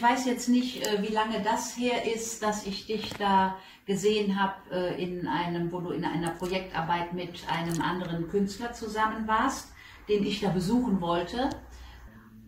ich weiß jetzt nicht, äh, wie lange das her ist, dass ich dich da gesehen habe äh, in einem, wo du in einer Projektarbeit mit einem anderen Künstler zusammen warst, den ich da besuchen wollte.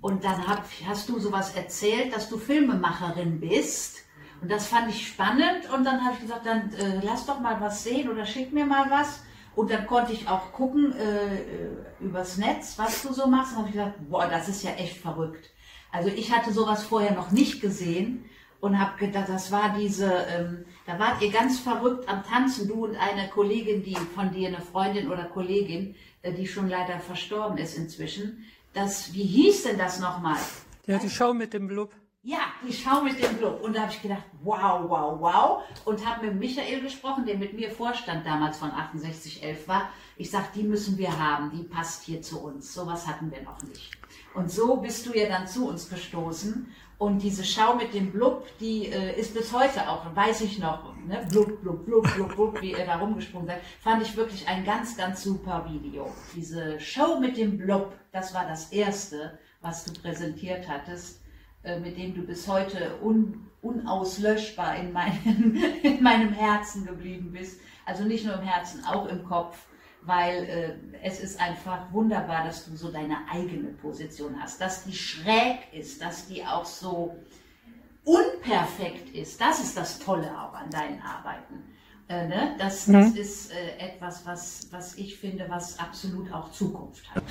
Und dann hab, hast du sowas erzählt, dass du Filmemacherin bist. Und das fand ich spannend. Und dann habe ich gesagt, dann äh, lass doch mal was sehen oder schick mir mal was. Und dann konnte ich auch gucken äh, übers Netz, was du so machst. Und habe ich gesagt, boah, das ist ja echt verrückt. Also ich hatte sowas vorher noch nicht gesehen und habe gedacht, das war diese, ähm, da wart ihr ganz verrückt am Tanzen, du und eine Kollegin, die von dir, eine Freundin oder Kollegin, äh, die schon leider verstorben ist inzwischen. Das, wie hieß denn das nochmal? Ja, die Show mit dem Blub. Ja, die Schau mit dem Club. Und da habe ich gedacht, wow, wow, wow. Und habe mit Michael gesprochen, der mit mir Vorstand damals von 6811 war. Ich sag, die müssen wir haben, die passt hier zu uns. Sowas hatten wir noch nicht. Und so bist du ja dann zu uns gestoßen. Und diese Schau mit dem Blub, die äh, ist bis heute auch, weiß ich noch, ne? blub, blub, blub, blub, blub, wie ihr da rumgesprungen seid, fand ich wirklich ein ganz, ganz super Video. Diese Show mit dem Blub, das war das erste, was du präsentiert hattest mit dem du bis heute un, unauslöschbar in meinem, in meinem Herzen geblieben bist. Also nicht nur im Herzen, auch im Kopf, weil äh, es ist einfach wunderbar, dass du so deine eigene Position hast, dass die schräg ist, dass die auch so unperfekt ist. Das ist das Tolle auch an deinen Arbeiten. Äh, ne? das, das mhm. ist äh, etwas, was, was ich finde, was absolut auch Zukunft hat.